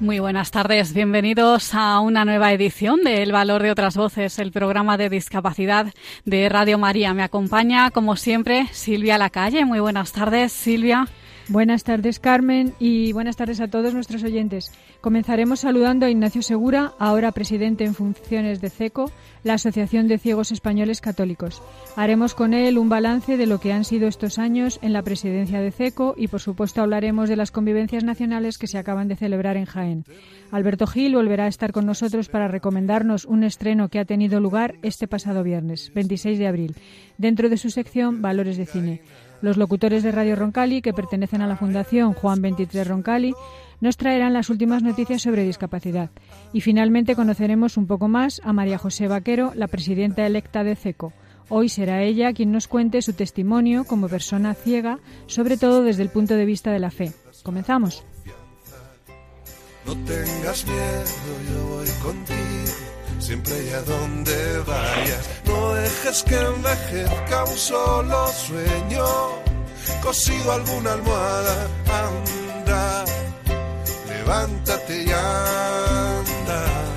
Muy buenas tardes, bienvenidos a una nueva edición de El Valor de otras Voces, el programa de discapacidad de Radio María. Me acompaña, como siempre, Silvia Lacalle. Muy buenas tardes, Silvia. Buenas tardes, Carmen, y buenas tardes a todos nuestros oyentes. Comenzaremos saludando a Ignacio Segura, ahora presidente en funciones de CECO, la Asociación de Ciegos Españoles Católicos. Haremos con él un balance de lo que han sido estos años en la presidencia de CECO y, por supuesto, hablaremos de las convivencias nacionales que se acaban de celebrar en Jaén. Alberto Gil volverá a estar con nosotros para recomendarnos un estreno que ha tenido lugar este pasado viernes, 26 de abril, dentro de su sección Valores de Cine. Los locutores de Radio Roncali, que pertenecen a la Fundación Juan 23 Roncali, nos traerán las últimas noticias sobre discapacidad. Y finalmente conoceremos un poco más a María José Vaquero, la presidenta electa de CECO. Hoy será ella quien nos cuente su testimonio como persona ciega, sobre todo desde el punto de vista de la fe. Comenzamos. No tengas miedo, yo voy contigo, siempre y a donde vayas. No dejes que envejezca un solo sueño, cosido alguna almohada, anda, levántate y anda.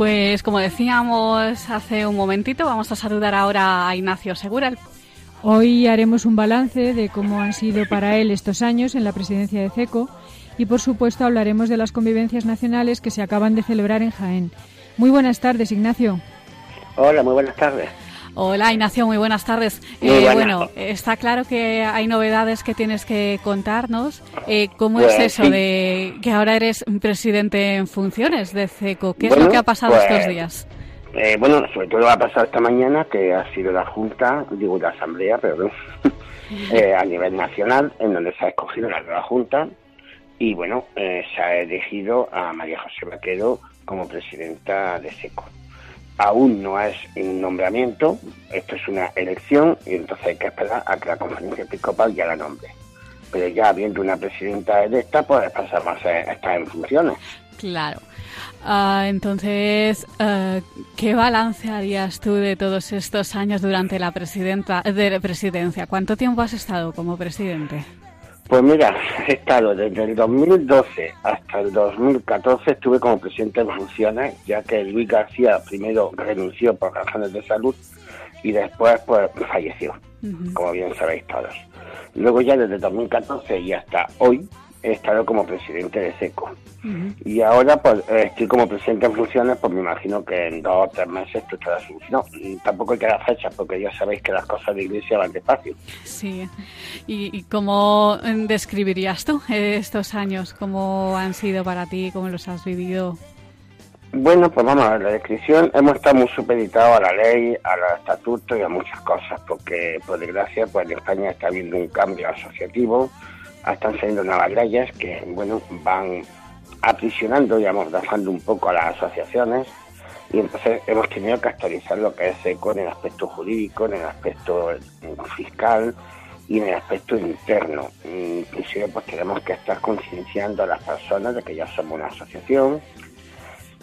Pues como decíamos hace un momentito, vamos a saludar ahora a Ignacio Segura. Hoy haremos un balance de cómo han sido para él estos años en la presidencia de CECO y, por supuesto, hablaremos de las convivencias nacionales que se acaban de celebrar en Jaén. Muy buenas tardes, Ignacio. Hola, muy buenas tardes. Hola Ignacio, muy buenas tardes. Muy Eh, buenas. bueno, está claro que hay novedades que tienes que contarnos. Eh, ¿Cómo Pues, es eso sí. de que ahora eres presidente en funciones de CECO? ¿Qué es lo que ha pasado pues, estos días? Eh, bueno, sobre todo ha pasado esta mañana que ha sido la Junta, digo la Asamblea, perdón, eh, a nivel nacional, en donde se ha escogido la nueva Junta y bueno, eh, se ha elegido a María José Vaquero como presidenta de SECO. Aún no es un nombramiento, esto es una elección y entonces hay que esperar a que la conferencia episcopal ya la nombre. Pero ya habiendo una presidenta electa, pues pasamos a estar en funciones. Claro. Ah, entonces, eh, ¿qué balance harías tú de todos estos años durante la presidenta, de la presidencia? ¿Cuánto tiempo has estado como presidente? Pues mira, he estado desde el 2012 hasta el 2014, estuve como presidente de funciones, ya que Luis García primero renunció por razones de salud y después pues falleció, como bien sabéis todos. Luego ya desde 2014 y hasta hoy he estado como presidente de SECO. Ujú. Y ahora pues estoy como presidente en funciones, pues me imagino que en dos o tres meses esto estará solucionado. Y Tampoco hay que dar fechas porque ya sabéis que las cosas de iglesia van despacio. Sí. ¿Y, y cómo eh, describirías tú eh, estos años? ¿Cómo han sido para ti? ¿Cómo los has vivido? Bueno, pues vamos a ver, la descripción, hemos estado muy supeditados a la ley, a los estatutos y a muchas cosas, porque por desgracia, pues en España está habiendo un cambio asociativo, están saliendo nuevas leyes que, bueno, van aprisionando y amordazando un poco a las asociaciones, y entonces hemos tenido que actualizar lo que es ECO en el aspecto jurídico, en el aspecto mm, fiscal y en el aspecto interno. Inclusive pues tenemos que estar concienciando a las personas de que ya somos una asociación,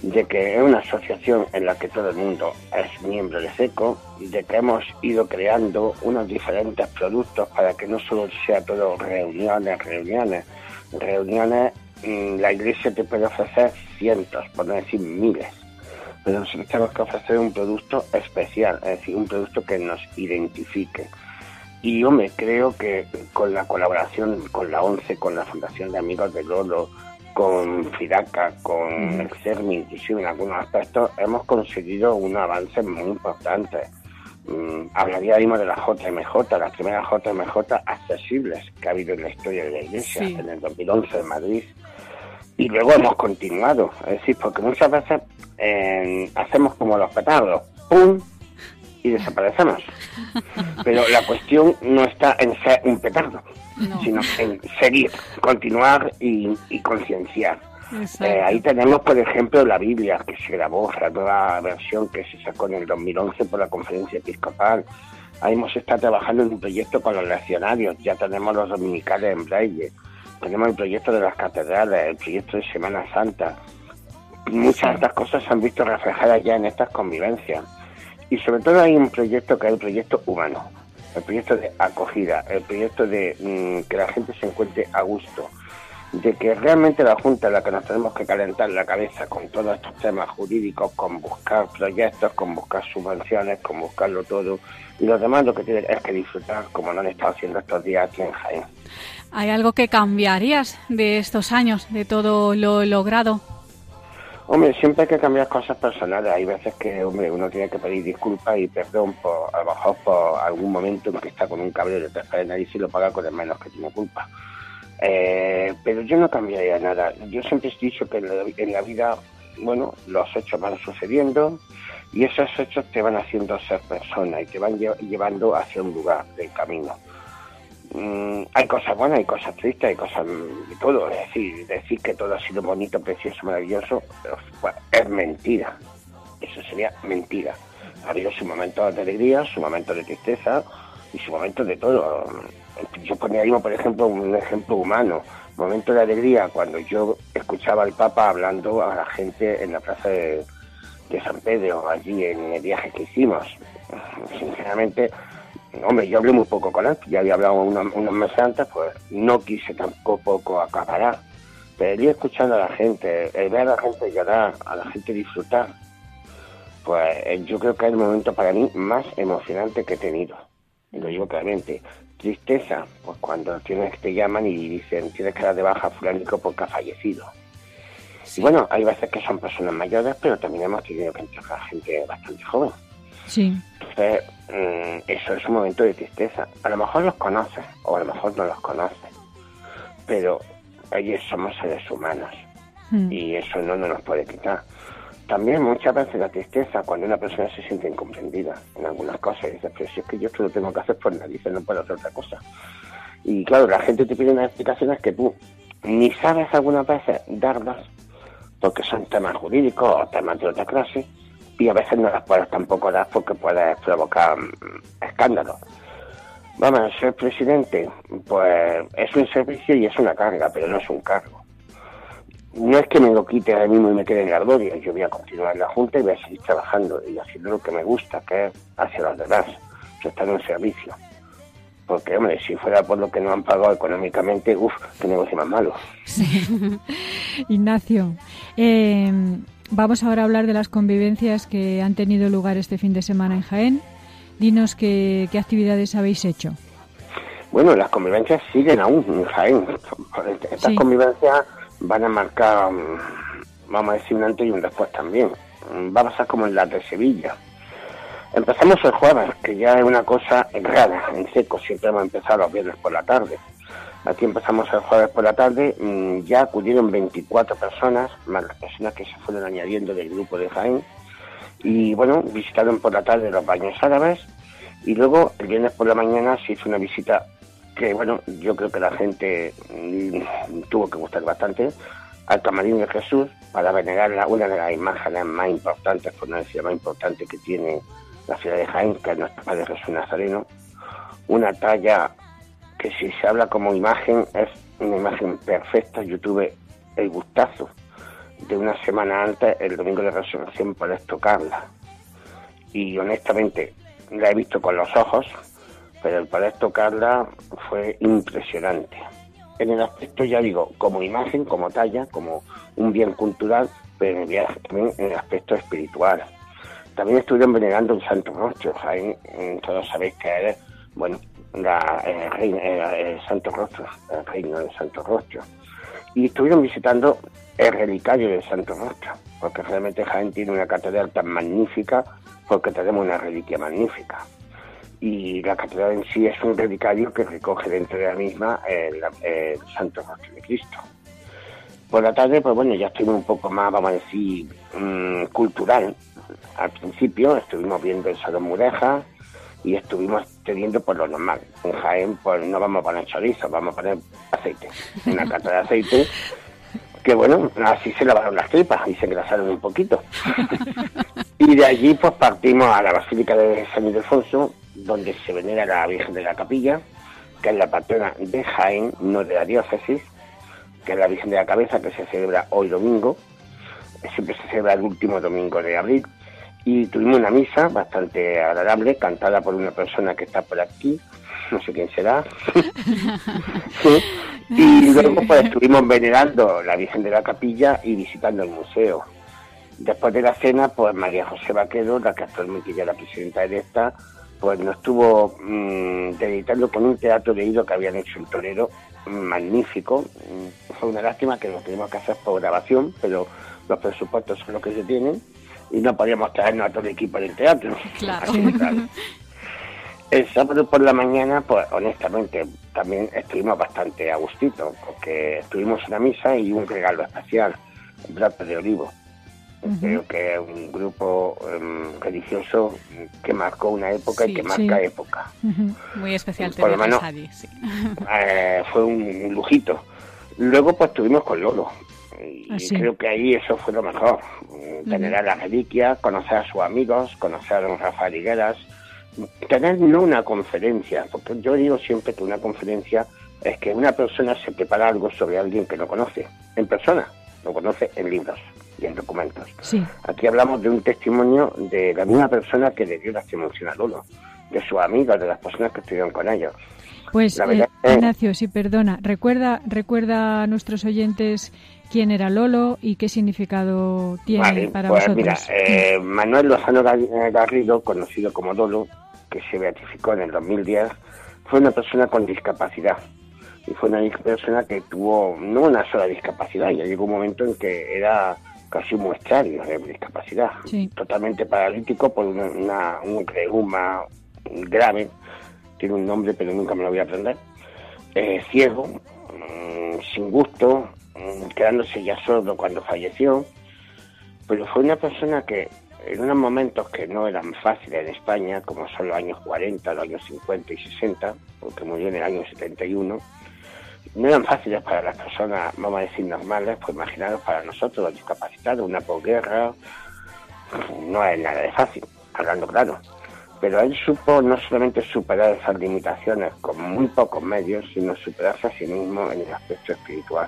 de que es una asociación en la que todo el mundo es miembro de SECO, de que hemos ido creando unos diferentes productos para que no solo sea todo reuniones, reuniones, reuniones, mm, la iglesia te puede ofrecer cientos, por no decir miles, pero nosotros tenemos que ofrecer un producto especial, es decir, un producto que nos identifique. Y yo me creo que con la colaboración con la ONCE, con la Fundación de Amigos de Lolo, con Firaca, con el CERMI, inclusive en algunos aspectos, hemos conseguido un avance muy importante. Mm, hablaríamos de la JMJ, las primeras JMJ accesibles que ha habido en la historia de la Iglesia, Sí. en el 2011 en Madrid. Y luego hemos continuado, es decir, porque muchas veces eh, hacemos como los petardos, ¡pum! Y desaparecemos. Pero la cuestión no está en ser un petardo, No. sino en seguir, continuar y, y concienciar. Eh, ahí tenemos, por ejemplo, la Biblia, que se grabó, la nueva versión que se sacó en el 2011 por la Conferencia Episcopal. Ahí hemos estado trabajando en un proyecto con los leccionarios, ya tenemos los dominicales en braille, tenemos el proyecto de las catedrales, el proyecto de Semana Santa. Muchas de estas cosas se han visto reflejadas ya en estas convivencias. Y sobre todo hay un proyecto que es el proyecto humano, el proyecto de acogida, el proyecto de mm, que la gente se encuentre a gusto, de que realmente la Junta es la que nos tenemos que calentar la cabeza con todos estos temas jurídicos, con buscar proyectos, con buscar subvenciones, con buscarlo todo, y los demás lo que tienen es que disfrutar como lo han estado haciendo estos días aquí en Jaén. ¿Hay algo que cambiarías de estos años, de todo lo logrado? Hombre, siempre hay que cambiar cosas personales. Hay veces que, hombre, uno tiene que pedir disculpas y perdón por, a lo mejor por algún momento en que está con un cabreo de tres de y lo paga con el menos que tiene culpa. Eh, pero yo no cambiaría nada. Yo siempre he dicho que en la, en la vida, bueno, los hechos van sucediendo y esos hechos te van haciendo ser persona y te van lle- llevando hacia un lugar del camino. Mm, hay cosas buenas, hay cosas tristes, hay cosas de todo. Es decir, decir que todo ha sido bonito, precioso, maravilloso, pues, es mentira. Eso sería mentira. Ha habido su momento de alegría, su momento de tristeza y su momento de todo. Yo ponía ahí, por ejemplo, un ejemplo humano. Momento de alegría cuando yo escuchaba al Papa hablando a la gente en la plaza de San Pedro, allí en el viaje que hicimos. Sinceramente, hombre, yo hablé muy poco con él, ya había hablado unos, unos meses antes, pues no quise tampoco acaparar. Pero el ir escuchando a la gente, el ver a la gente llorar, a la gente disfrutar, pues eh, yo creo que es el momento para mí más emocionante que he tenido. Y lo digo claramente. Tristeza, pues cuando tienes te llaman y dicen tienes que dar de baja a fulanico porque ha fallecido. Y bueno, hay veces que son personas mayores, pero también hemos tenido que entregar gente bastante joven. Sí. Entonces, mm, eso es un momento de tristeza. A lo mejor los conoces, o a lo mejor no los conoces, pero ellos somos seres humanos Mm. y eso no, no nos puede quitar. También muchas veces la tristeza cuando una persona se siente incomprendida en algunas cosas y dice, pero si es que yo esto lo tengo que hacer por narices, no puedo hacer otra cosa. Y claro, la gente te pide unas explicaciones que tú ni sabes algunas veces darlas porque son temas jurídicos o temas de otra clase y a veces no las puedes tampoco dar porque puedes provocar mm, escándalos. Vamos, ser presidente, pues es un servicio y es una carga, pero no es un cargo. No es que me lo quite ahora mismo y me quede en la gloria, yo voy a continuar en la Junta y voy a seguir trabajando y haciendo lo que me gusta, que es hacia los demás, prestar un servicio. Porque, hombre, si fuera por lo que no han pagado económicamente, uff, qué negocio más malo. Ignacio, eh, vamos ahora a hablar de las convivencias que han tenido lugar este fin de semana en Jaén. Dinos qué, qué actividades habéis hecho. Bueno, las convivencias siguen aún en Jaén. Estas Sí. convivencias van a marcar, mm, vamos a decir, un antes y un después también. Va a pasar como en las de Sevilla. Empezamos el jueves, que ya es una cosa rara, en seco. Siempre hemos empezado los viernes por la tarde. Aquí empezamos el jueves por la tarde, mm, ya acudieron 24 personas, más las personas que se fueron añadiendo del grupo de Jaén. Y bueno, visitaron por la tarde los baños árabes y luego el viernes por la mañana se hizo una visita que bueno, yo creo que la gente mm, tuvo que gustar bastante al Camarín de Jesús para venerar una de las imágenes más importantes, por la más importante que tiene la ciudad de Jaén, que es nuestro Padre Jesús Nazareno. Una talla que si se habla como imagen es una imagen perfecta. Yo tuve el gustazo de una semana antes, el domingo de resurrección, poder tocarla. Y honestamente la he visto con los ojos, pero el poder tocarla fue impresionante. En el aspecto, ya digo, como imagen, como talla, como un bien cultural, pero también en el aspecto espiritual. También estuvieron venerando el Santo Rostro. Todos sabéis que es, bueno, la, el, reino- el- Santo Rostro, el reino del Santo Rostro. Y estuvieron visitando el relicario del Santo Rostro, porque realmente Jaén tiene una catedral tan magnífica, porque tenemos una reliquia magnífica y la catedral en sí es un relicario que recoge dentro de la misma el, Santo Rostro de Cristo. Por la tarde, pues bueno, ya estuvimos un poco más, vamos a decir, mm, cultural. Al principio estuvimos viendo el Salón Mureja y estuvimos teniendo por lo normal. En Jaén, pues no vamos a poner chorizo, vamos a poner aceite. Una cata de aceite que bueno, así se lavaron las tripas y se engrasaron un poquito. y de allí pues partimos a la Basílica de San Ildefonso, donde se venera la Virgen de la Capilla, que es la patrona de Jaén, no de la diócesis, que es la Virgen de la Cabeza, que se celebra hoy domingo, siempre se celebra el último domingo de abril, y tuvimos una misa bastante agradable, cantada por una persona que está por aquí, no sé quién será. Sí. Y luego pues estuvimos venerando la Virgen de la Capilla y visitando el museo. Después de la cena, pues María José Vaquero, la que actualmente ya es la presidenta electa, pues nos estuvo mm, deleitando con un teatro leído que habían hecho en Torero, magnífico. Mm, Fue una lástima que lo tenemos que hacer por grabación, pero los presupuestos son los que se tienen y no podíamos traernos a todo el equipo del teatro. Claro. Así de claro. El sábado por la mañana, pues honestamente, también estuvimos bastante a gustito, porque tuvimos una misa y un regalo especial, Brazo de Olivo. Creo que es un grupo em, religioso que marcó una época Sí. y que marca Sí. época. Muy especial Por lo menos- allí, sí. Eh, fue un lujito. Luego pues estuvimos con Lolo. Y Ah, creo que ahí eso fue lo mejor. Mm, Venerar las reliquias, conocer a sus amigos, conocer a Rafael Higueras, tener no una conferencia, porque yo digo siempre que una conferencia es que una persona se prepara algo sobre alguien que no conoce, en persona, lo conoce en libros y en documentos. Sí, Aquí hablamos de un testimonio de la misma persona que le dio la emoción a Lolo, de sus amigos, de las personas que estuvieron con ellos. pues La eh, Ignacio, sí, perdona. Recuerda, recuerda a nuestros oyentes quién era Lolo y qué significado tiene Vale, para pues vosotros. mira, eh, Manuel Lozano eh, Garrido, conocido como Lolo, que se beatificó en el 2010, fue una persona con discapacidad. Y fue una persona que tuvo no una sola discapacidad, ya llegó un momento en que era casi un muestrario de discapacidad. Sí. Totalmente paralítico por una, una- un reuma grave, tiene un nombre pero nunca me lo voy a aprender. Eh, ciego, mm, sin gusto, quedándose ya sordo cuando falleció pero fue una persona que en unos momentos que no eran fáciles en España, como son los años 40, los años 50 y 60, porque murió en el año 71, no eran fáciles para las personas, vamos a decir, normales, pues imaginaros para nosotros, los discapacitados, una posguerra, no es nada de fácil, hablando claro. Pero él supo no solamente superar esas limitaciones con muy pocos medios, sino superarse a sí mismo en el aspecto espiritual.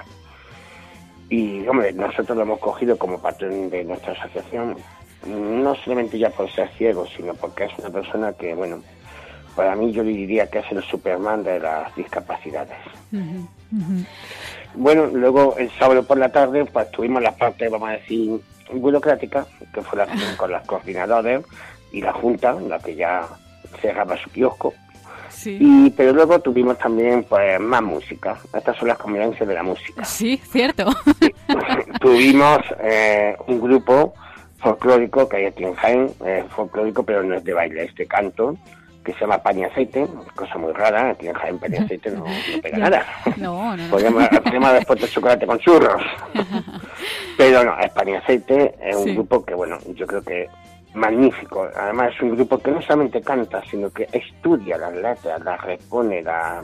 Y, hombre, nosotros lo hemos cogido como patrón de nuestra asociación, no solamente ya por ser ciego, sino porque es una persona que, bueno, para mí yo le diría que es el Superman de las discapacidades. Bueno, luego el sábado por la tarde, pues tuvimos la parte, vamos a decir, burocrática, que fue la reunión con las coordinadores y la Junta, la que ya cerraba su kiosco. Sí. Y, pero luego tuvimos también pues más música. Estas son las convivencias de la música. Sí, cierto. tuvimos eh, un grupo folclórico que hay aquí en Jaén, eh, folclórico pero no es de baile, es de canto, que se llama Pan y Aceite, cosa muy rara, aquí en Jaén Pan y Aceite no, no pega nada. No, no, podríamos haber puesto chocolate con churros. Pero no, es Pan y Aceite, es un grupo que, bueno, yo creo que magnífico. Además es un grupo que no solamente canta, sino que estudia las letras, las repone, la...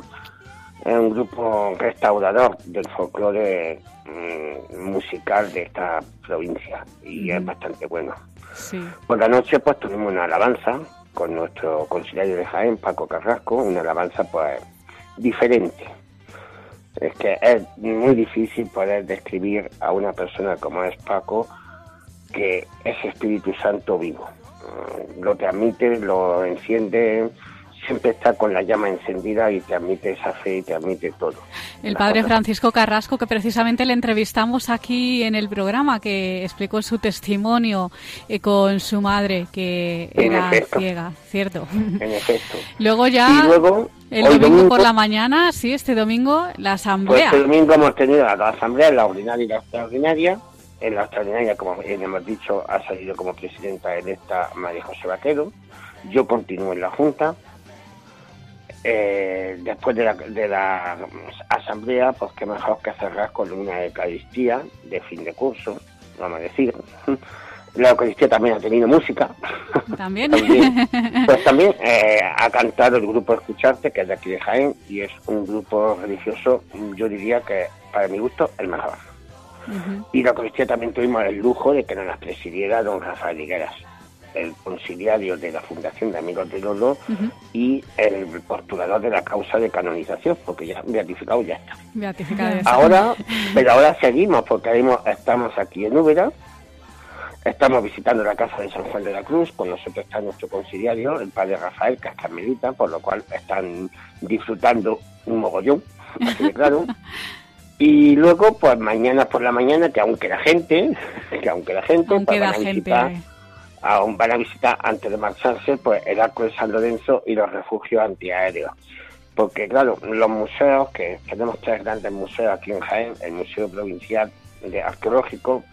es un grupo restaurador del folclore mm, musical de esta provincia y es bastante bueno. Sí. Por la noche pues tuvimos una alabanza con nuestro conciliario de Jaén, Paco Carrasco, una alabanza pues diferente. Es que es muy difícil poder describir a una persona como es Paco que es Espíritu Santo vivo. Lo transmite, lo enciende, siempre está con la llama encendida y transmite esa fe y transmite todo. El padre Francisco Carrasco, que precisamente le entrevistamos aquí en el programa, que explicó su testimonio eh, con su madre, que En era efecto. ciega, ¿cierto? En efecto. Luego ya, Y luego, el domingo, domingo- por la mañana, sí, este domingo, la Pues asamblea. este domingo hemos tenido la asamblea, la ordinaria y la extraordinaria. En la extraordinaria, como bien hemos dicho, ha salido como presidenta electa María José Vaquero. Yo continúo en la Junta. Eh, después de la, de la asamblea, pues qué mejor que cerrar con una Eucaristía de fin de curso, vamos a decir. La Eucaristía también ha tenido música. También. También. Pues también eh, ha cantado el grupo Escucharte, que es de aquí de Jaén, y es un grupo religioso, yo diría que, para mi gusto, el mejor. Ujú. Y la Eucaristía también tuvimos el lujo de que nos las presidiera don Rafael Higueras, el conciliario de la Fundación de Amigos de Ujú. y el postulador de la causa de canonización, porque ya beatificado ya está. Beatificada de Ahora, pero ahora seguimos, porque estamos aquí en Úbeda, estamos visitando la casa de San Juan de la Cruz, con nosotros está nuestro conciliario, el padre Rafael, que es carmelita, por lo cual están disfrutando un mogollón, así de claro. Y luego, pues mañana por la mañana, que aún queda gente, que aún queda gente, Aún pues van a gente. visitar, aún van a visitar antes de marcharse, pues el Arco de San Lorenzo y los refugios antiaéreos. Porque claro, los museos, que tenemos tres grandes museos aquí en Jaén, el Museo Provincial de Arqueológico,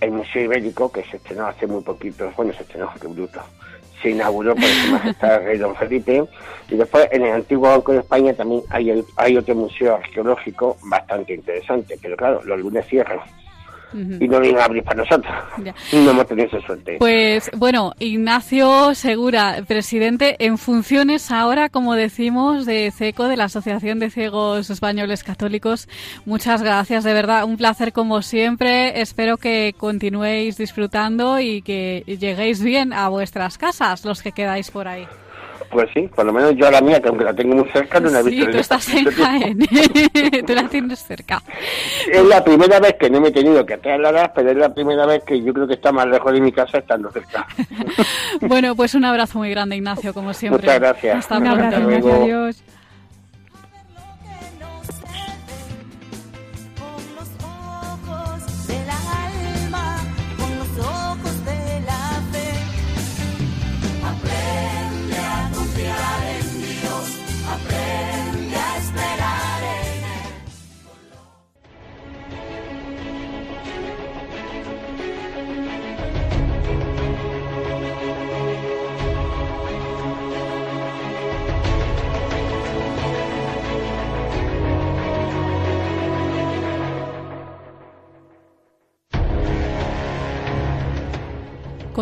el Museo Ibérico, que se estrenó hace muy poquito, bueno, se estrenó, qué bruto, se inauguró por su majestad el rey don Felipe, y después en el antiguo Banco de España también hay, el- hay otro museo arqueológico bastante interesante, pero claro, los lunes cierran Y no vienen a abrir para nosotros. Ya. No hemos tenido esa suerte. Pues bueno, Ignacio Segura, presidente en funciones ahora, como decimos, de CECO, de la Asociación de Ciegos Españoles Católicos. Muchas gracias, de verdad, un placer como siempre. Espero que continuéis disfrutando y que lleguéis bien a vuestras casas, los que quedáis por ahí. Pues sí, por lo menos yo a la mía, que aunque la tengo muy cerca, no la he Sí, visto. tú desde estás en. Jaén, tú la tienes cerca. Es la primera vez que no me he tenido que trasladar, pero es la primera vez que yo creo que está más lejos de mi casa estando cerca. Bueno, pues un abrazo muy grande, Ignacio, como siempre. Muchas gracias. Hasta abrazo, luego. Adiós.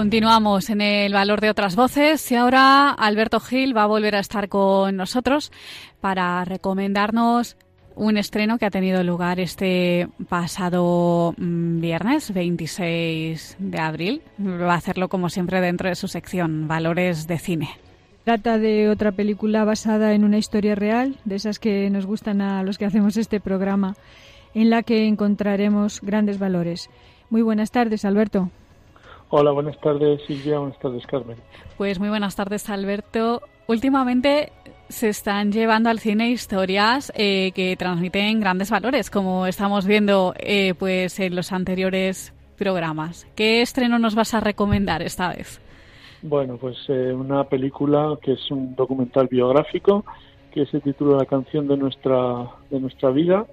Continuamos en el valor de otras voces y ahora Alberto Gil va a volver a estar con nosotros para recomendarnos un estreno que ha tenido lugar este pasado mm, viernes 26 de abril. Va a hacerlo como siempre dentro de su sección Valores de Cine. Trata de otra película basada en una historia real, de esas que nos gustan a los que hacemos este programa, en la que encontraremos grandes valores. Muy buenas tardes, Alberto. Hola, buenas tardes Silvia, buenas tardes Carmen. Pues muy buenas tardes, Alberto. Últimamente se están llevando al cine historias eh, que transmiten grandes valores, como estamos viendo eh, pues en los anteriores programas. ¿Qué estreno nos vas a recomendar esta vez? Bueno, pues eh, una película que es un documental biográfico que se titula La canción de nuestra de nuestra vida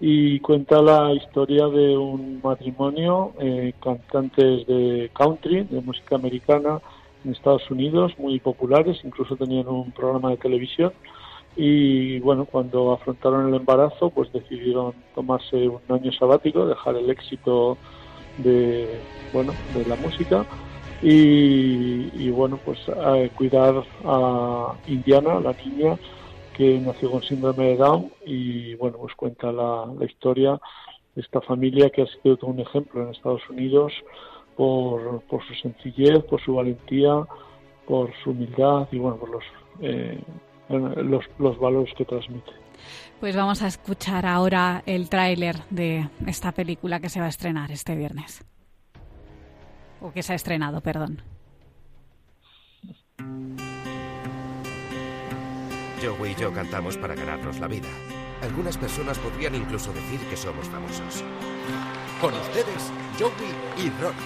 y cuenta la historia de un matrimonio, eh, cantantes de country, de música americana, en Estados Unidos, muy populares, incluso tenían un programa de televisión. Y bueno, cuando afrontaron el embarazo, pues decidieron tomarse un año sabático, dejar el éxito de bueno de la música y, y bueno pues a cuidar a Indiana, la niña que nació con síndrome de Down y bueno pues cuenta la, la historia de esta familia que ha sido todo un ejemplo en Estados Unidos por, por su sencillez, por su valentía, por su humildad y bueno por los eh, los, los valores que transmite. Pues vamos a escuchar ahora el tráiler de esta película que se va a estrenar este viernes. O que se ha estrenado, perdón. Joey y yo cantamos para ganarnos la vida. Algunas personas podrían incluso decir que somos famosos. Con ustedes, Joey y Rory.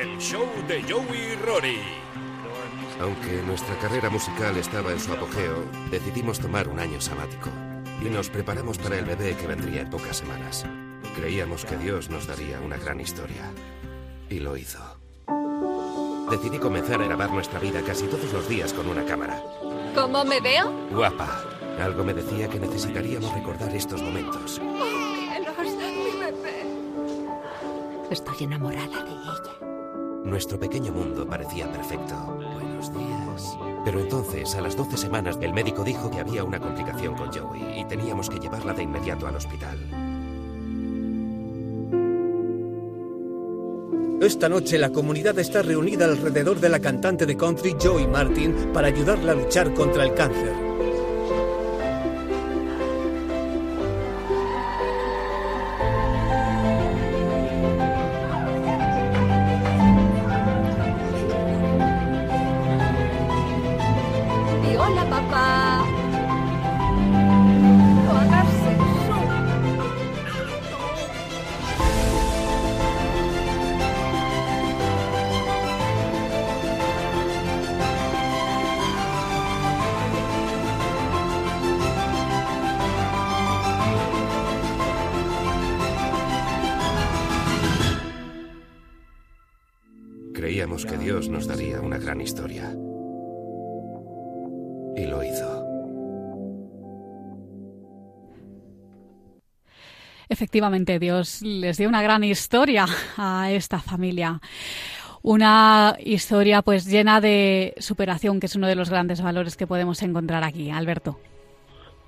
El show de Joey y Rory. Aunque nuestra carrera musical estaba en su apogeo, decidimos tomar un año sabático y nos preparamos para el bebé que vendría en pocas semanas. Creíamos que Dios nos daría una gran historia y lo hizo. Decidí comenzar a grabar nuestra vida casi todos los días con una cámara. ¿Cómo me veo? Guapa. Algo me decía que necesitaríamos recordar estos momentos. Cielos, mi bebé. Estoy enamorada de ella. Nuestro pequeño mundo parecía perfecto. Buenos días. Pero entonces, a las 12 semanas, el médico dijo que había una complicación con Joey y teníamos que llevarla de inmediato al hospital. Esta noche la comunidad está reunida alrededor de la cantante de country Joey Martin para ayudarla a luchar contra el cáncer. Hola, papá. Efectivamente, Dios les dio una gran historia a esta familia. Una historia pues llena de superación, que es uno de los grandes valores que podemos encontrar aquí. Alberto.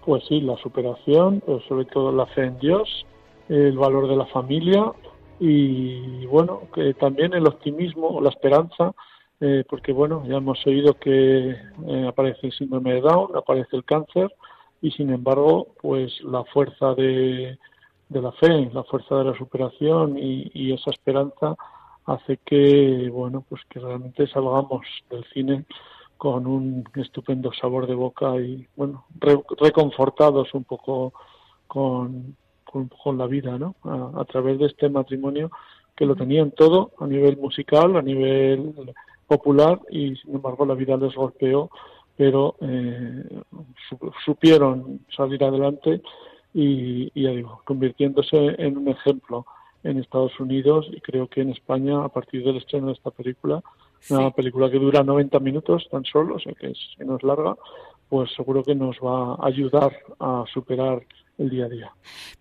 Pues sí, la superación, pero sobre todo la fe en Dios, el valor de la familia y bueno, que también el optimismo, la esperanza, eh, porque bueno, ya hemos oído que eh, aparece el síndrome de Down, aparece el cáncer y sin embargo, pues la fuerza de, de la fe, la fuerza de la superación y, y esa esperanza hace que bueno, pues que realmente salgamos del cine con un estupendo sabor de boca y bueno, re- reconfortados un poco con, con, con la vida, ¿no? A, a través de este matrimonio que lo tenían todo a nivel musical, a nivel popular y sin embargo la vida les golpeó, pero eh, su- supieron salir adelante y, y ya digo, convirtiéndose en un ejemplo en Estados Unidos y creo que en España a partir del estreno de esta película, una película que dura 90 minutos tan solo, o sea que, es, que no es larga, pues seguro que nos va a ayudar a superar el día a día.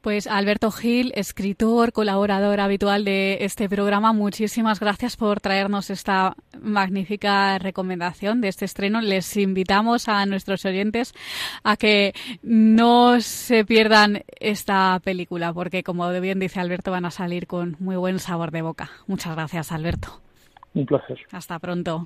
Pues Alberto Gil, escritor, colaborador habitual de este programa, muchísimas gracias por traernos esta magnífica recomendación de este estreno. Les invitamos a nuestros oyentes a que no se pierdan esta película, porque como bien dice Alberto, van a salir con muy buen sabor de boca. Muchas gracias, Alberto. Un placer. Hasta pronto.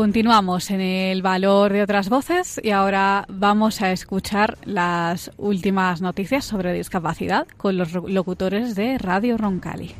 Continuamos en el valor de otras voces y ahora vamos a escuchar las últimas noticias sobre discapacidad con los locutores de Radio Roncali.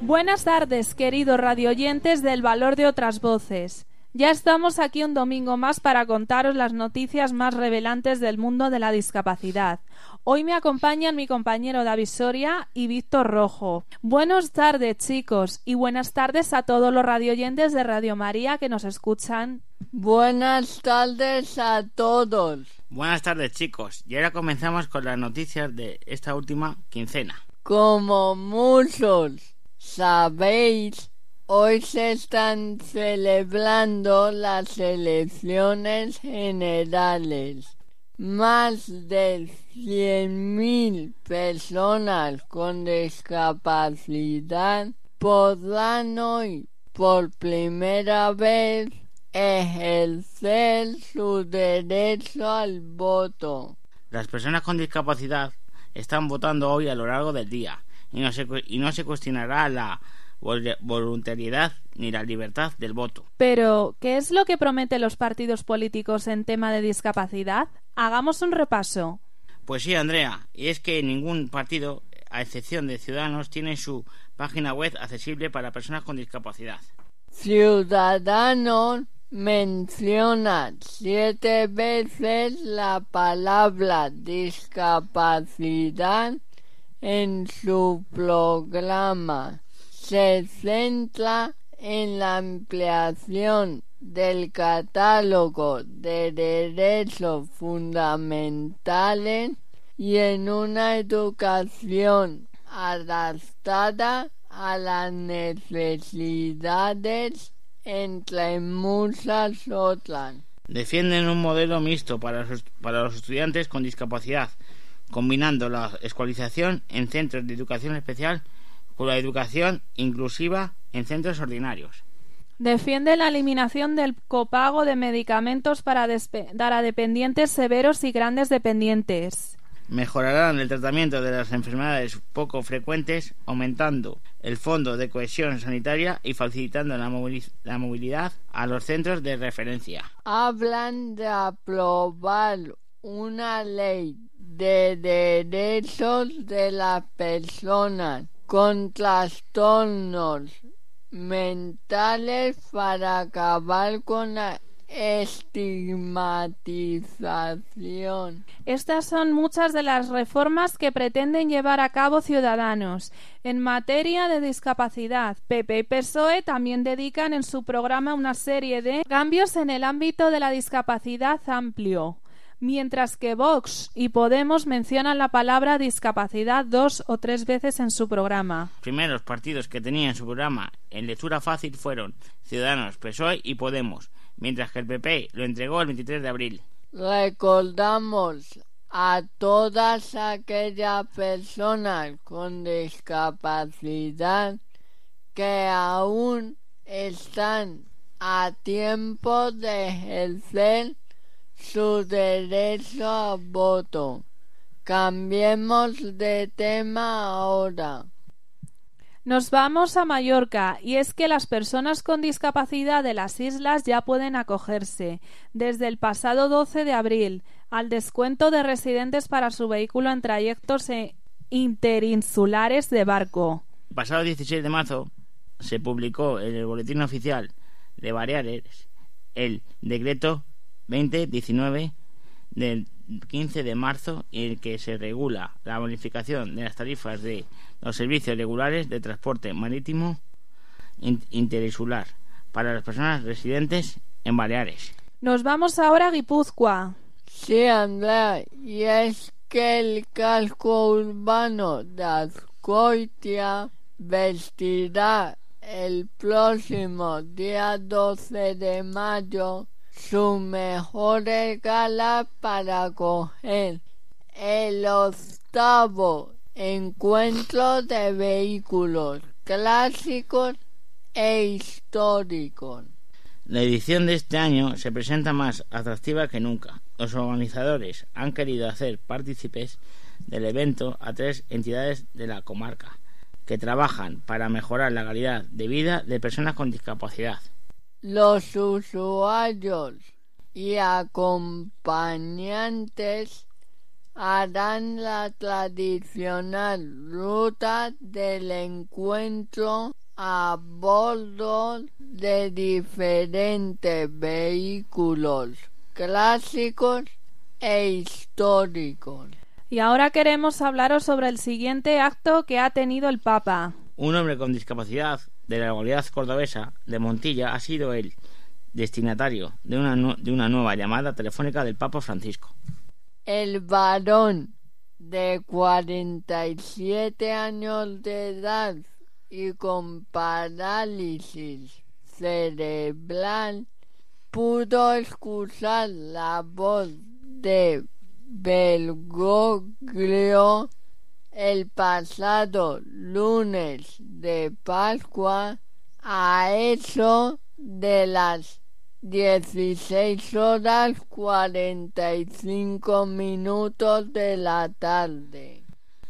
Buenas tardes, queridos radioyentes del valor de otras voces. Ya estamos aquí un domingo más para contaros las noticias más revelantes del mundo de la discapacidad. Hoy me acompañan mi compañero David Soria y Víctor Rojo. Buenas tardes, chicos, y buenas tardes a todos los radioyentes de Radio María que nos escuchan. Buenas tardes a todos. Buenas tardes, chicos. Y ahora comenzamos con las noticias de esta última quincena. Como muchos sabéis, Hoy se están celebrando las elecciones generales. Más de 100.000 personas con discapacidad podrán hoy por primera vez ejercer su derecho al voto. Las personas con discapacidad están votando hoy a lo largo del día y no se, y no se cuestionará la voluntariedad ni la libertad del voto. Pero, ¿qué es lo que prometen los partidos políticos en tema de discapacidad? Hagamos un repaso. Pues sí, Andrea, y es que ningún partido, a excepción de Ciudadanos, tiene su página web accesible para personas con discapacidad. Ciudadanos menciona siete veces la palabra discapacidad en su programa se centra en la ampliación del catálogo de derechos fundamentales y en una educación adaptada a las necesidades entre muchas otras. Defienden un modelo mixto para para los estudiantes con discapacidad, combinando la escolarización en centros de educación especial por la educación inclusiva en centros ordinarios. Defiende la eliminación del copago de medicamentos para dar a dependientes severos y grandes dependientes. Mejorarán el tratamiento de las enfermedades poco frecuentes, aumentando el fondo de cohesión sanitaria y facilitando la, la movilidad a los centros de referencia. Hablan de aprobar una ley de derechos de las personas con trastornos mentales para acabar con la estigmatización. Estas son muchas de las reformas que pretenden llevar a cabo Ciudadanos. En materia de discapacidad, PP y PSOE también dedican en su programa una serie de cambios en el ámbito de la discapacidad amplio mientras que Vox y Podemos mencionan la palabra discapacidad dos o tres veces en su programa. Los primeros partidos que tenían su programa en lectura fácil fueron Ciudadanos, PSOE y Podemos, mientras que el PP lo entregó el 23 de abril. Recordamos a todas aquellas personas con discapacidad que aún están a tiempo de ejercer su derecho a voto. Cambiemos de tema ahora. Nos vamos a Mallorca y es que las personas con discapacidad de las islas ya pueden acogerse desde el pasado 12 de abril al descuento de residentes para su vehículo en trayectos e interinsulares de barco. El pasado 16 de marzo se publicó en el Boletín Oficial de Baleares el decreto 2019 del 15 de marzo en el que se regula la bonificación de las tarifas de los servicios regulares de transporte marítimo interinsular para las personas residentes en Baleares. Nos vamos ahora a Guipúzcoa. Sí, Andrea, y es que el casco urbano de Azcoitia vestirá el próximo día 12 de mayo su mejor gala para acoger el octavo encuentro de vehículos clásicos e históricos. La edición de este año se presenta más atractiva que nunca. Los organizadores han querido hacer partícipes del evento a tres entidades de la comarca que trabajan para mejorar la calidad de vida de personas con discapacidad. Los usuarios y acompañantes harán la tradicional ruta del encuentro a bordo de diferentes vehículos clásicos e históricos. Y ahora queremos hablaros sobre el siguiente acto que ha tenido el Papa. Un hombre con discapacidad de la localidad cordobesa de Montilla ha sido el destinatario de una, de una nueva llamada telefónica del Papa Francisco. El varón de 47 años de edad y con parálisis cerebral pudo escuchar la voz de Bergoglio el pasado lunes de Pascua a eso de las 16 horas 45 minutos de la tarde.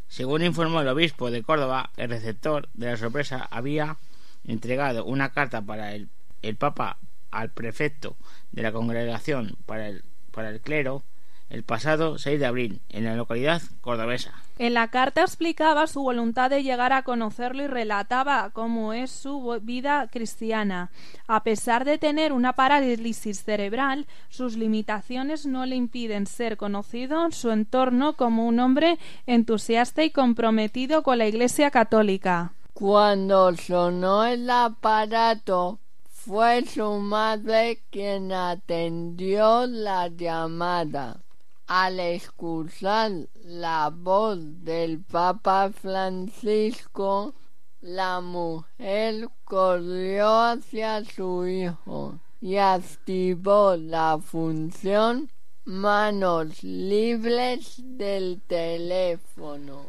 Según informó el obispo de Córdoba, el receptor de la sorpresa había entregado una carta para el, el Papa al prefecto de la congregación para el, para el clero el pasado 6 de abril en la localidad cordobesa. En la carta explicaba su voluntad de llegar a conocerlo y relataba cómo es su vida cristiana. A pesar de tener una parálisis cerebral, sus limitaciones no le impiden ser conocido en su entorno como un hombre entusiasta y comprometido con la Iglesia católica. Cuando sonó el aparato, fue su madre quien atendió la llamada. Al escuchar la voz del Papa Francisco, la mujer corrió hacia su hijo y activó la función manos libres del teléfono.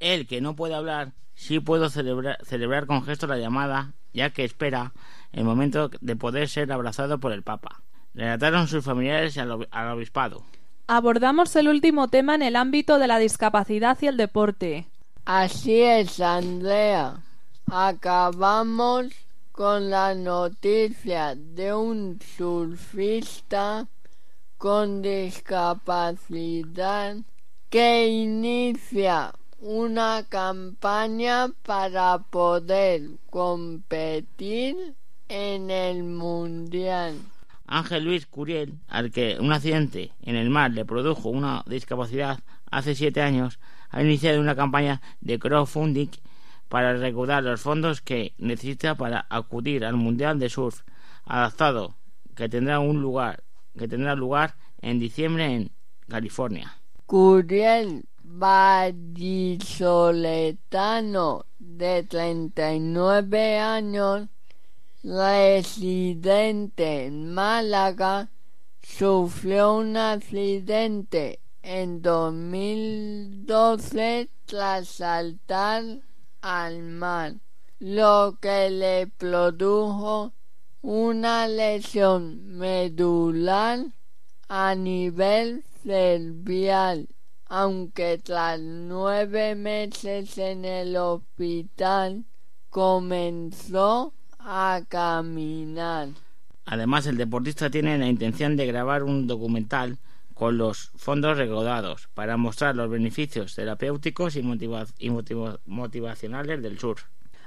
Él, que no puede hablar, sí puede celebrar, con gesto la llamada, ya que espera el momento de poder ser abrazado por el Papa. Relataron sus familiares al obispado. Abordamos el último tema en el ámbito de la discapacidad y el deporte. Así es, Andrea. Acabamos con la noticia de un surfista con discapacidad que inicia una campaña para poder competir en el mundial. Ángel Luis Curiel, al que un accidente en el mar le produjo una discapacidad hace siete años, ha iniciado una campaña de crowdfunding para recaudar los fondos que necesita para acudir al Mundial de Surf adaptado que tendrá un lugar que tendrá lugar en diciembre en California. Curiel Vallisoletano, de 39 años, residente en Málaga, sufrió un accidente en 2012 tras saltar al mar, lo que le produjo una lesión medular a nivel cervical, aunque tras nueve meses en el hospital comenzó a caminar. Además, el deportista tiene la intención de grabar un documental con los fondos recaudados para mostrar los beneficios terapéuticos y, motiva- y motiva- motivacionales del surf.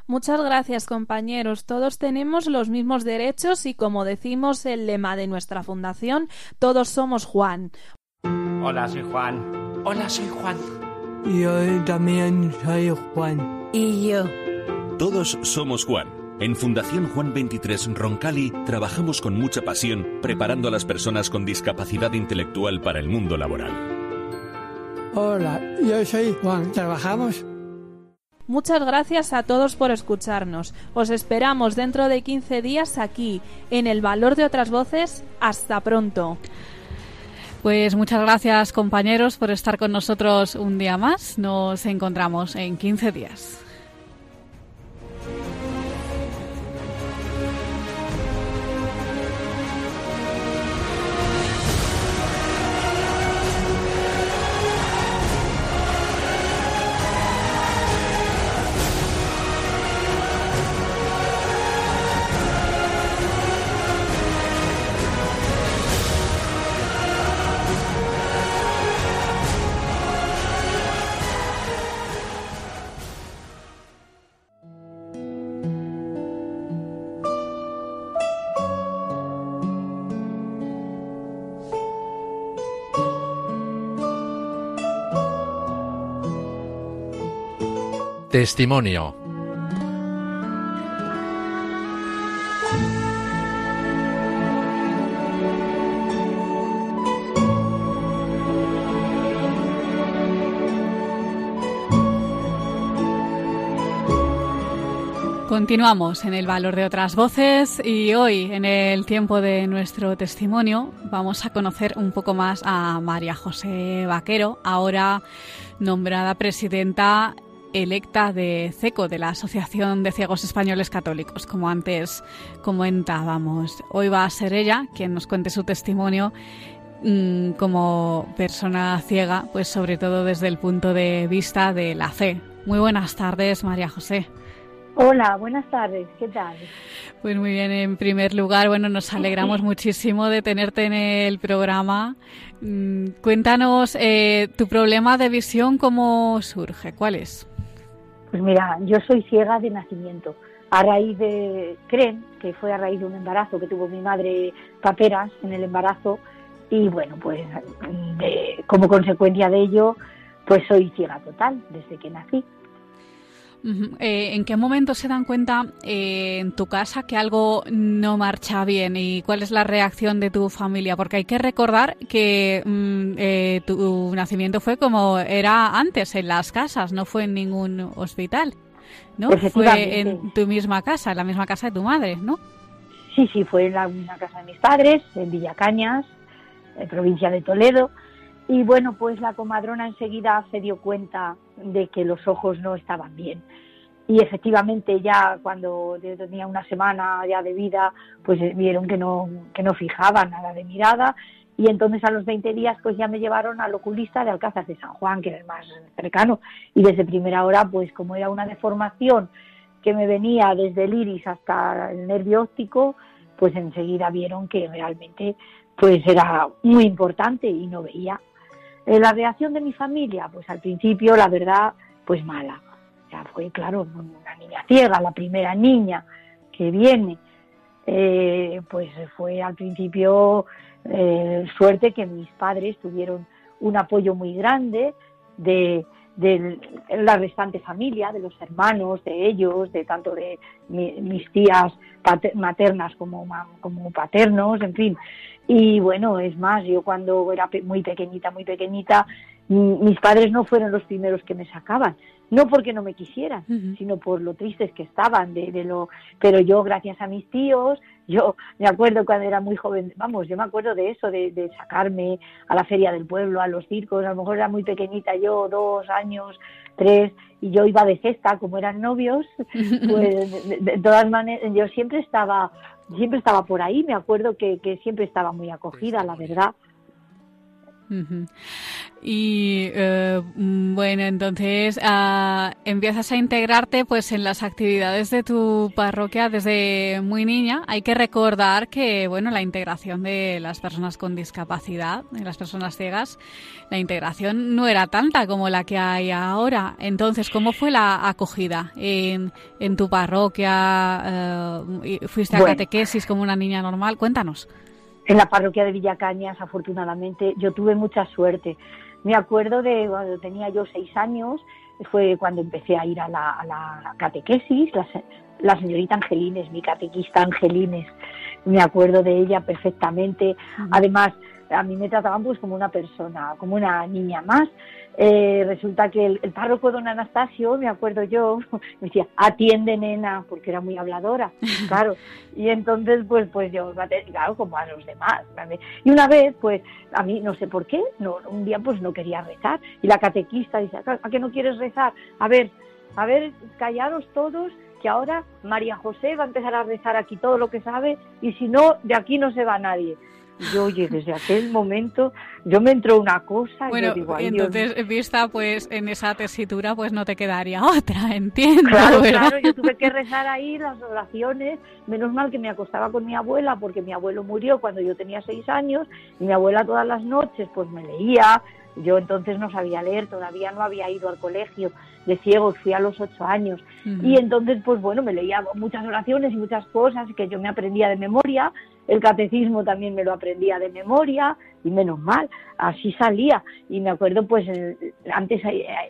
Muchas gracias, compañeros. Todos tenemos los mismos derechos y, como decimos el lema de nuestra fundación, todos somos Juan. Hola, soy Juan. Hola, soy Juan. Yo también soy Juan. Y yo. Todos somos Juan. En Fundación Juan 23 Roncali trabajamos con mucha pasión preparando a las personas con discapacidad intelectual para el mundo laboral. Hola, yo soy Juan. ¿Trabajamos? Muchas gracias a todos por escucharnos. Os esperamos dentro de 15 días aquí, en El Valor de otras Voces. Hasta pronto. Pues muchas gracias compañeros por estar con nosotros un día más. Nos encontramos en 15 días. Testimonio. Continuamos en el valor de otras voces y hoy, en el tiempo de nuestro testimonio, vamos a conocer un poco más a María José Vaquero, ahora nombrada presidenta electa de CECO, de la Asociación de Ciegos Españoles Católicos, como antes comentábamos. Hoy va a ser ella quien nos cuente su testimonio mm, como persona ciega, pues sobre todo desde el punto de vista de la fe. Muy buenas tardes, María José. Hola, buenas tardes, ¿qué tal? Pues muy bien, en primer lugar, bueno, nos alegramos muchísimo de tenerte en el programa. Mm, Cuéntanos eh, tu problema de visión, ¿cómo surge? ¿Cuál es? Pues mira, yo soy ciega de nacimiento. A raíz de, creen que fue a raíz de un embarazo que tuvo mi madre paperas en el embarazo y bueno, pues como consecuencia de ello, pues soy ciega total desde que nací. Eh, ¿En qué momento se dan cuenta eh, en tu casa que algo no marcha bien y cuál es la reacción de tu familia? Porque hay que recordar que mm, eh, tu nacimiento fue como era antes, en las casas, no fue en ningún hospital, ¿no? Fue en tu misma casa, en la misma casa de tu madre, ¿no? Sí, sí, fue en la misma casa de mis padres, en Villacañas, en provincia de Toledo. Y bueno, pues la comadrona enseguida se dio cuenta de que los ojos no estaban bien. Y efectivamente ya cuando tenía una semana ya de vida, pues eh, vieron que no, que no fijaba nada de mirada. Y entonces a los 20 días pues ya me llevaron al oculista de Alcázar de San Juan, que era el más cercano. Y desde primera hora, pues como era una deformación que me venía desde el iris hasta el nervio óptico, pues enseguida vieron que realmente pues era muy importante y no veía. Eh, la reacción de mi familia, pues al principio, la verdad, pues mala. Ya fue, claro, una niña ciega, la primera niña que viene. Eh, pues fue al principio eh, suerte que mis padres tuvieron un apoyo muy grande de, de la restante familia, de los hermanos, de ellos, de tanto de mi- mis tías maternas como, como paternos, en fin. Y bueno, es más, yo cuando era muy pequeñita, muy pequeñita, mis padres no fueron los primeros que me sacaban, no porque no me quisieran, sino por lo tristes que estaban, de, de lo, pero yo gracias a mis tíos, yo me acuerdo cuando era muy joven, vamos, yo me acuerdo de eso, de, de sacarme a la feria del pueblo, a los circos, a lo mejor era muy pequeñita yo, dos años, tres, y yo iba de cesta, como eran novios, pues de, de todas maneras, yo siempre estaba, siempre estaba por ahí, me acuerdo que, que siempre estaba muy acogida, la verdad. Y eh, mm, bueno, entonces ah, empiezas a integrarte pues en las actividades de tu parroquia desde muy niña. Hay que recordar que bueno, la integración de las personas con discapacidad, de las personas ciegas, la integración no era tanta como la que hay ahora. Entonces, ¿cómo fue la acogida en, en tu parroquia? Eh, ¿Fuiste a Bueno. catequesis como una niña normal? Cuéntanos. En la parroquia de Villacañas, afortunadamente, yo tuve mucha suerte. Me acuerdo de cuando tenía yo seis años, fue cuando empecé a ir a la, a la catequesis, la, la señorita Angelines, mi catequista Angelines, me acuerdo de ella perfectamente. Además, a mí me trataban pues como una persona, como una niña más. Eh, resulta que el, el párroco don Anastasio, me acuerdo yo, me decía, atiende nena, porque era muy habladora, claro. Y entonces, pues, pues yo, claro, como a los demás. ¿vale? Y una vez, pues, a mí, no sé por qué, no, un día pues no quería rezar. Y la catequista dice, ¿a qué no quieres rezar? A ver, a ver, callaros todos, que ahora María José va a empezar a rezar aquí todo lo que sabe, y si no, de aquí no se va nadie. Y yo, oye, desde aquel momento, yo me entró una cosa y Bueno, yo digo, ay, Dios mío. entonces, vista pues en esa tesitura, pues no te quedaría otra, entiendo, Claro, ¿verdad? claro, yo tuve que rezar ahí las oraciones. Menos mal que me acostaba con mi abuela, porque mi abuelo murió cuando yo tenía seis años, y mi abuela todas las noches pues me leía. Yo entonces no sabía leer, todavía no había ido al colegio de ciegos, fui a los ocho años. Y entonces, pues bueno, me leía muchas oraciones y muchas cosas que yo me aprendía de memoria. el catecismo también me lo aprendía de memoria y menos mal, así salía. Y me acuerdo, pues antes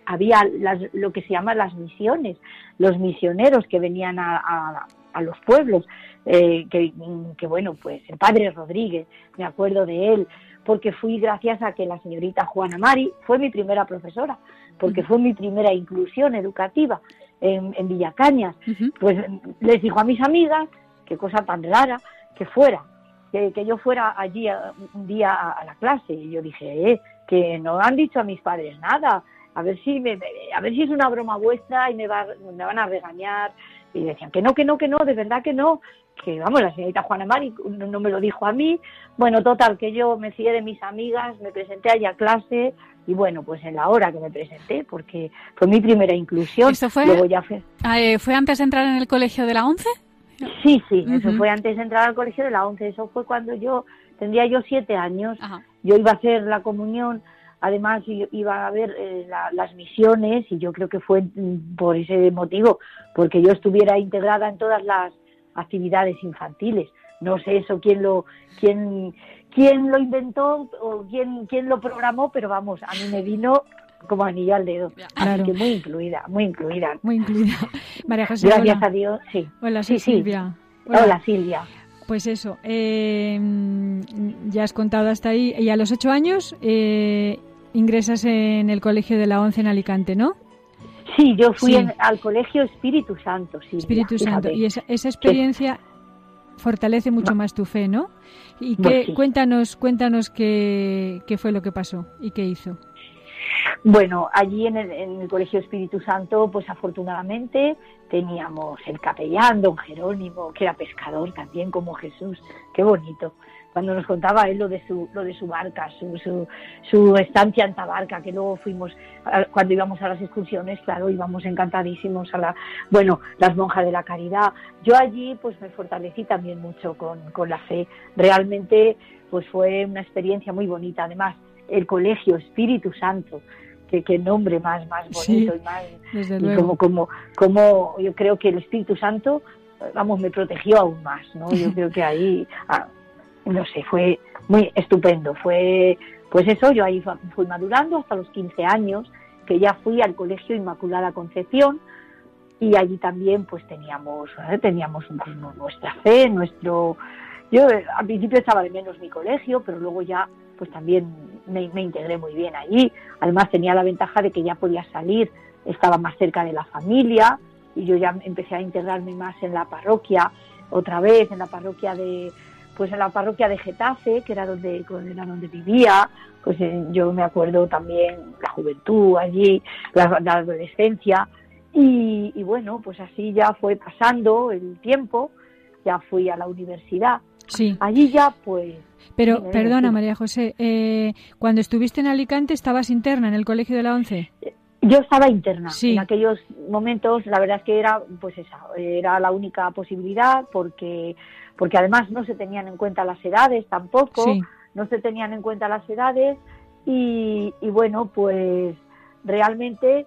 había las- lo que se llama las misiones, los misioneros que venían a, a- a los pueblos, eh, que, que bueno, pues el padre Rodríguez, me acuerdo de él, porque fui gracias a que la señorita Juana Mari fue mi primera profesora, porque fue mi primera inclusión educativa en, en Villacañas. Pues les dijo a mis amigas, qué cosa tan rara, que fuera, que, que yo fuera allí a- un día a, a la clase. Y yo dije, eh, que no han dicho a mis padres nada, a ver si me, me- a ver si es una broma vuestra y me, va, me van a regañar. Y decían que no, que no, que no, de verdad que no. Que vamos, la señorita Juana Mari no, no me lo dijo a mí. Bueno, total, que yo me fié de mis amigas, me presenté allí a clase y bueno, pues en la hora que me presenté, porque fue mi primera inclusión. ¿Esto fue, Luego ya fue, ah, eh, fue antes de entrar en el colegio de la 11? Sí, sí, eso fue antes de entrar al colegio de la 11. Eso fue cuando yo tendría yo siete años. Yo iba a hacer la comunión, además iba a ver eh, la- las misiones y yo creo que fue mm, por ese motivo, porque yo estuviera integrada en todas las actividades infantiles. No sé eso quién lo quién quién lo inventó o quién quién lo programó, pero vamos, a mí me vino como anillo al dedo. Claro. Así que muy incluida, muy incluida. Muy incluida. María José. Gracias hola. a Dios, sí. Hola, soy Sí, sí. Silvia. Hola, Silvia. Pues eso, eh, ya has contado hasta ahí. Y a los ocho años eh, ingresas en el colegio de la ONCE en Alicante, ¿no? Sí, yo fui Sí. en- al colegio Espíritu Santo, sí. Espíritu Santo. Y esa, esa experiencia fortalece mucho más tu fe, ¿no? Y Pues sí. cuéntanos, cuéntanos qué, qué fue lo que pasó y qué hizo. Bueno, allí en el, en el Colegio Espíritu Santo, pues afortunadamente teníamos el capellán, don Jerónimo, que era pescador también como Jesús. Qué bonito. Cuando nos contaba él lo de su, lo de su barca, su, su, su estancia en Tabarca, que luego fuimos, cuando íbamos a las excursiones, claro, íbamos encantadísimos a la, bueno, las monjas de la caridad. Yo allí pues me fortalecí también mucho con, con la fe. Realmente pues fue una experiencia muy bonita. Además, el colegio Espíritu Santo, que qué nombre más, más Sí, bonito y más desde y luego. como, como, como yo creo que el Espíritu Santo, vamos, me protegió aún más, ¿no? Yo creo que ahí, ah, no sé, fue muy estupendo. Fue, pues eso, yo ahí fui madurando hasta los 15 años, que ya fui al Colegio Inmaculada Concepción, y allí también pues teníamos ¿eh? teníamos pues, nu- nuestra fe nuestro yo eh, al principio echaba de menos mi colegio pero luego ya pues también me, me integré muy bien allí además tenía la ventaja de que ya podía salir estaba más cerca de la familia y yo ya empecé a integrarme más en la parroquia otra vez en la parroquia de pues en la parroquia de Getafe que era donde era donde vivía pues eh, yo me acuerdo también la juventud allí la, la adolescencia y, y bueno, pues así ya fue pasando el tiempo, ya fui a la universidad. Sí. Allí ya pues... Pero, perdona, sí. María José, eh, cuando estuviste en Alicante, ¿estabas interna en el colegio de la ONCE? Yo estaba interna. Sí. En aquellos momentos, la verdad es que era, pues esa, era la única posibilidad porque, porque además no se tenían en cuenta las edades tampoco, Sí. no se tenían en cuenta las edades y, y bueno, pues realmente,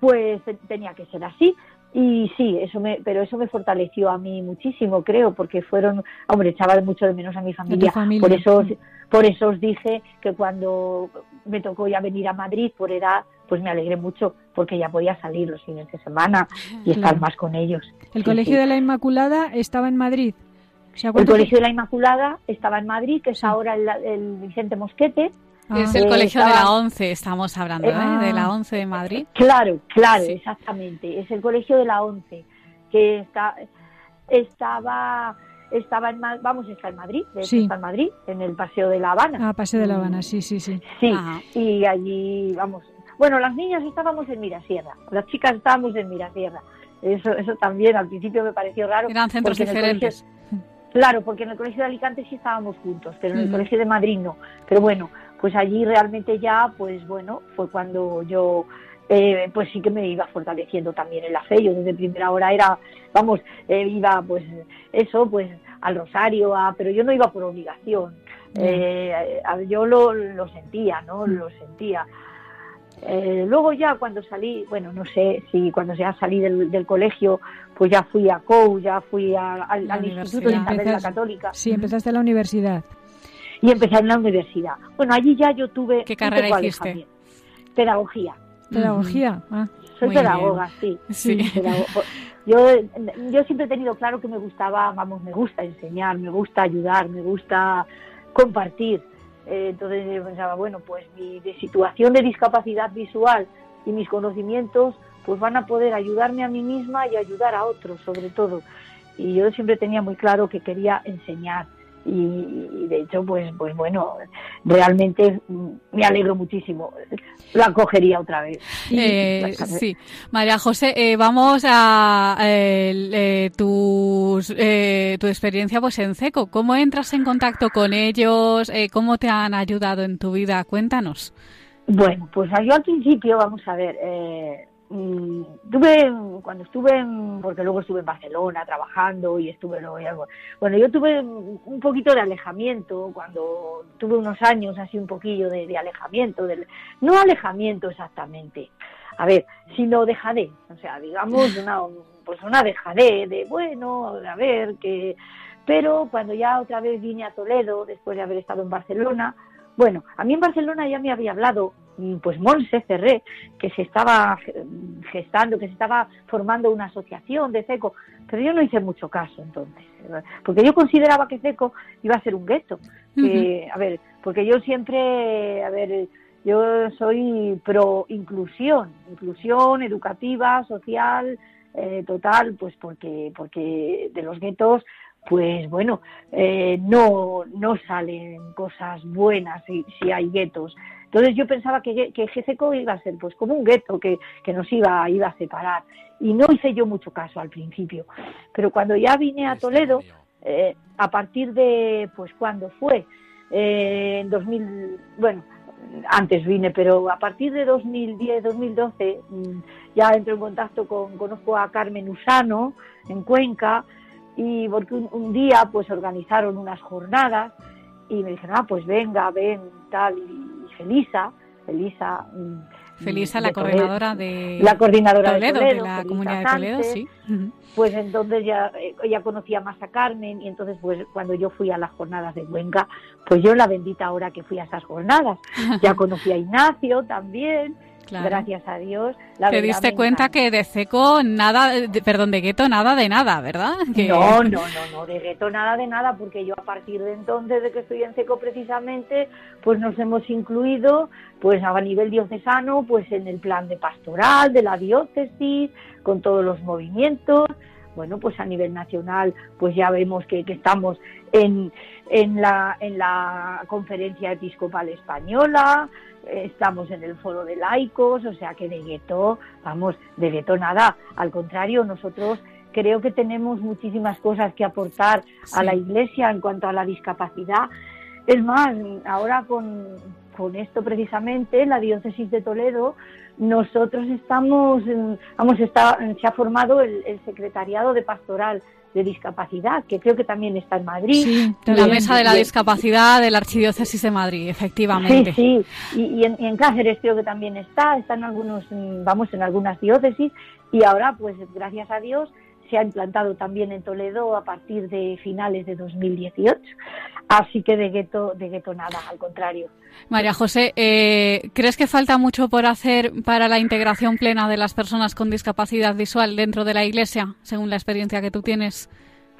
pues te- tenía que ser así. Y sí, eso me, pero eso me fortaleció a mí muchísimo, creo, porque fueron, hombre, echaba mucho de menos a mi familia. familia. Por eso, por eso os dije que cuando me tocó ya venir a Madrid por edad, pues me alegré mucho, porque ya podía salir los fines de semana y estar Claro. más con ellos. El Sí, colegio sí. de la Inmaculada estaba en Madrid. O sea, El ¿cuánto Colegio de la Inmaculada estaba en Madrid, que es ahora el, el Vicente Mosquete. Es el Eh, colegio de estaba- la 11, estamos hablando, ¿eh? Ah. De la 11 de Madrid. Claro, claro, Sí. exactamente. Es el colegio de la ONCE, que está, estaba, estaba en, Ma- vamos, está en Madrid, de hecho Sí. está en Madrid, en el Paseo de la Habana. Ah, Paseo de la Habana, sí, sí, sí. Sí, y allí, vamos, bueno, las niñas estábamos en Mirasierra, las chicas estábamos en Mirasierra. Eso, eso también al principio me pareció raro. Eran centros diferentes. colegio- claro, porque en el colegio de Alicante sí estábamos juntos, pero en el colegio de Madrid no. Pero bueno, pues allí realmente ya, pues bueno, fue cuando yo, eh, pues sí que me iba fortaleciendo también en la fe. Yo desde primera hora era, vamos, eh, iba pues eso, pues al rosario, a, pero yo no iba por obligación. Eh, yo lo, lo sentía, ¿no? Lo sentía. Eh, luego ya cuando salí, bueno, no sé si cuando ya salí del, del colegio, pues ya fui a COU, ya fui a- al, La al Instituto de Isabel la Católica. Sí, empezaste la universidad. Y empecé en la universidad. Bueno, allí ya yo tuve ¿Qué carrera hiciste? Pedagogía. Pedagogía. Ah. Soy bien. pedagoga, sí. Sí. Pedago- Yo, yo siempre he tenido claro que me gustaba, vamos, me gusta enseñar, me gusta ayudar, me gusta compartir. Eh, entonces yo pensaba, bueno, pues mi de situación de discapacidad visual y mis conocimientos pues van a poder ayudarme a mí misma y ayudar a otros, sobre todo. Y yo siempre tenía muy claro que quería enseñar. Y, de hecho, pues, pues bueno, realmente mm, me alegro muchísimo. La cogería otra vez. Eh, sí, María José, eh, vamos a eh, eh, tus, eh, tu experiencia pues en CECO. ¿Cómo entras en contacto con ellos? Eh, ¿Cómo te han ayudado en tu vida? Cuéntanos. Bueno, pues yo al principio, vamos a ver, mm, tuve, cuando estuve, en- porque luego estuve en Barcelona trabajando y estuve luego, ya- bueno, yo tuve un poquito de alejamiento, cuando tuve unos años así un poquillo de, de alejamiento, del, no alejamiento exactamente, a ver, sino dejadez, o sea, digamos, una, pues una dejadez de, bueno, a ver, que... Pero cuando ya otra vez vine a Toledo, después de haber estado en Barcelona, bueno, a mí en Barcelona ya me había hablado, pues Monse Ferré, que se estaba gestando, que se estaba formando una asociación de CECO, pero yo no hice mucho caso entonces, porque yo consideraba que CECO iba a ser un gueto. A ver, porque yo siempre, a ver, yo soy pro inclusión, inclusión educativa, social, eh, total, pues porque, porque de los guetos pues bueno, eh, no, no salen cosas buenas si, si hay guetos. Entonces yo pensaba que, que GCECO iba a ser pues como un gueto que, que nos iba, iba a separar. Y no hice yo mucho caso al principio. Pero cuando ya vine a Toledo, eh, a partir de, pues cuando fue, eh, en 2000, bueno, antes vine, pero a partir de 2010, 2012, mm, ya entro en contacto con, conozco a Carmen Usano en Cuenca, y porque un, un día pues organizaron unas jornadas y me dijeron, ah, pues venga, ven, tal, y Felisa, Felisa... mm, Felisa, de la coordinadora de la coordinadora Toledo, de, de Toledo, la Felisa comunidad de Toledo, Sánchez, sí. Pues entonces ya, eh, ya conocía más a Carmen y entonces pues cuando yo fui a las jornadas de Cuenca, pues yo la bendita hora que fui a esas jornadas. Ya conocí a Ignacio también, Claro. gracias a Dios. La Te diste cuenta que de CECO nada, de- perdón, de gueto nada de nada, ¿verdad? Que- No, no, no, no, de gueto nada de nada, porque yo a partir de entonces, de que estoy en SECO precisamente, pues nos hemos incluido, pues a nivel diocesano, pues en el plan de pastoral de la diócesis, con todos los movimientos. Bueno, pues a nivel nacional, pues ya vemos que, que estamos en, en, la, en la Conferencia Episcopal Española, estamos en el Foro de Laicos, o sea que de gueto, vamos, de gueto nada. Al contrario, nosotros creo que tenemos muchísimas cosas que aportar a la Iglesia en cuanto a la discapacidad. Es más, ahora con, con esto precisamente, la diócesis de Toledo, nosotros estamos, mm, vamos, está, se ha formado el, el secretariado de pastoral de discapacidad, que creo que también está en Madrid. Sí, la mesa de la discapacidad de la Archidiócesis de Madrid, efectivamente. Sí, sí, y, y en, y en Cáceres creo que también está, está en algunos, mm, vamos, en algunas diócesis, y ahora, pues gracias a Dios, se ha implantado también en Toledo a partir de finales de 2018. Así que de gueto, de gueto nada, al contrario. María José, eh, ¿crees que falta mucho por hacer para la integración plena de las personas con discapacidad visual dentro de la Iglesia, según la experiencia que tú tienes?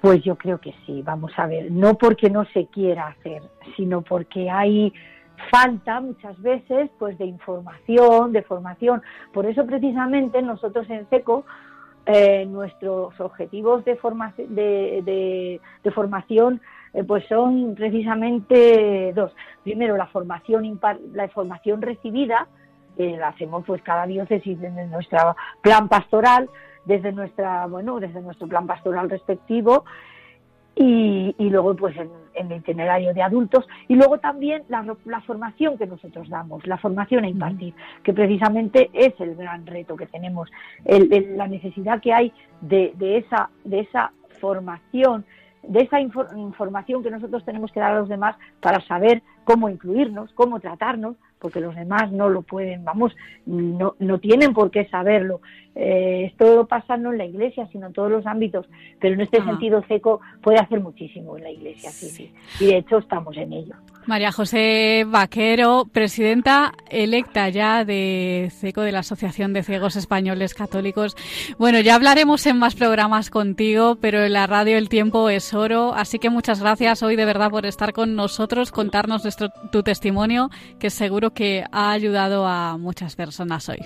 Pues yo creo que sí, vamos a ver, no porque no se quiera hacer, sino porque hay falta muchas veces pues de información, de formación. Por eso precisamente nosotros en SECO eh, nuestros objetivos de, forma- de, formación eh, pues son precisamente dos. Primero la formación la formación recibida que la hacemos pues cada diócesis desde nuestro plan pastoral, desde nuestra bueno desde nuestro plan pastoral respectivo y, y luego pues en, en el itinerario de adultos. Y luego también la, la formación que nosotros damos, la formación a impartir, que precisamente es el gran reto que tenemos, el- el- la necesidad que hay de, de esa de esa formación, de esa infor- información que nosotros tenemos que dar a los demás para saber cómo incluirnos, cómo tratarnos, porque los demás no lo pueden, vamos, no, no tienen por qué saberlo. Eh, esto pasa no en la iglesia, sino en todos los ámbitos, pero en este Ah. sentido CECO puede hacer muchísimo en la iglesia, sí, sí. Y de hecho estamos en ello. María José Vaquero, presidenta electa ya de CECO, de la Asociación de Ciegos Españoles Católicos. Bueno, ya hablaremos en más programas contigo, pero en la radio el tiempo es oro, así que muchas gracias hoy de verdad por estar con nosotros, contarnos nuestro, tu testimonio, que seguro que ha ayudado a muchas personas hoy.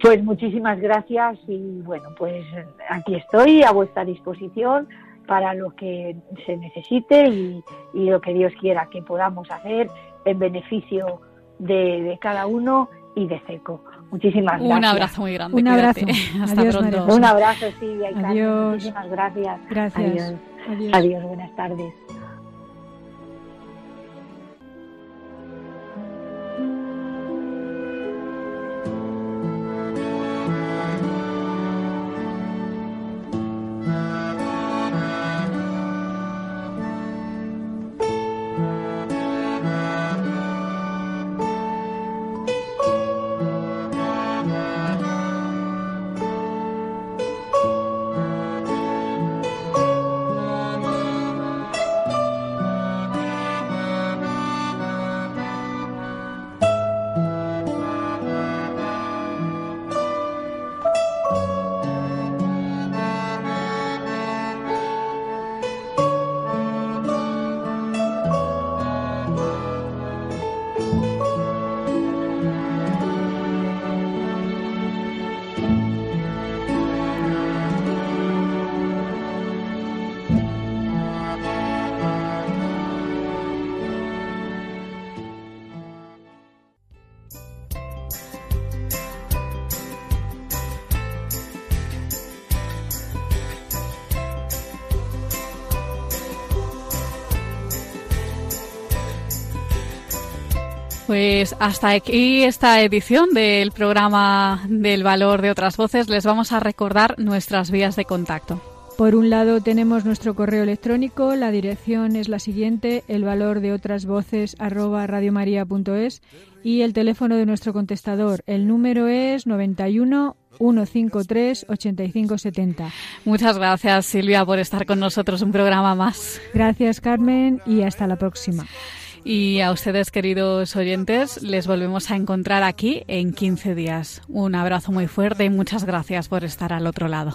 Pues muchísimas gracias y bueno, pues aquí estoy a vuestra disposición para lo que se necesite y, y lo que Dios quiera que podamos hacer en beneficio de, de cada uno y de CECO. Muchísimas gracias. Un abrazo muy grande. Un cuídate. abrazo. Hasta Adiós, pronto. María. Un abrazo, Silvia y Carmen. Adiós. Muchísimas gracias. Gracias. Adiós. Adiós. Adiós, buenas tardes. Pues hasta aquí esta edición del programa del valor de otras voces. Les vamos a recordar nuestras vías de contacto. Por un lado tenemos nuestro correo electrónico, la dirección es la siguiente, el valor de otras voces arroba radiomaria.es y el teléfono de nuestro contestador, el número es 91 153 8570. Muchas gracias Silvia por estar con nosotros un programa más. Gracias Carmen y hasta la próxima. Y a ustedes, queridos oyentes, les volvemos a encontrar aquí en 15 días. Un abrazo muy fuerte y muchas gracias por estar al otro lado.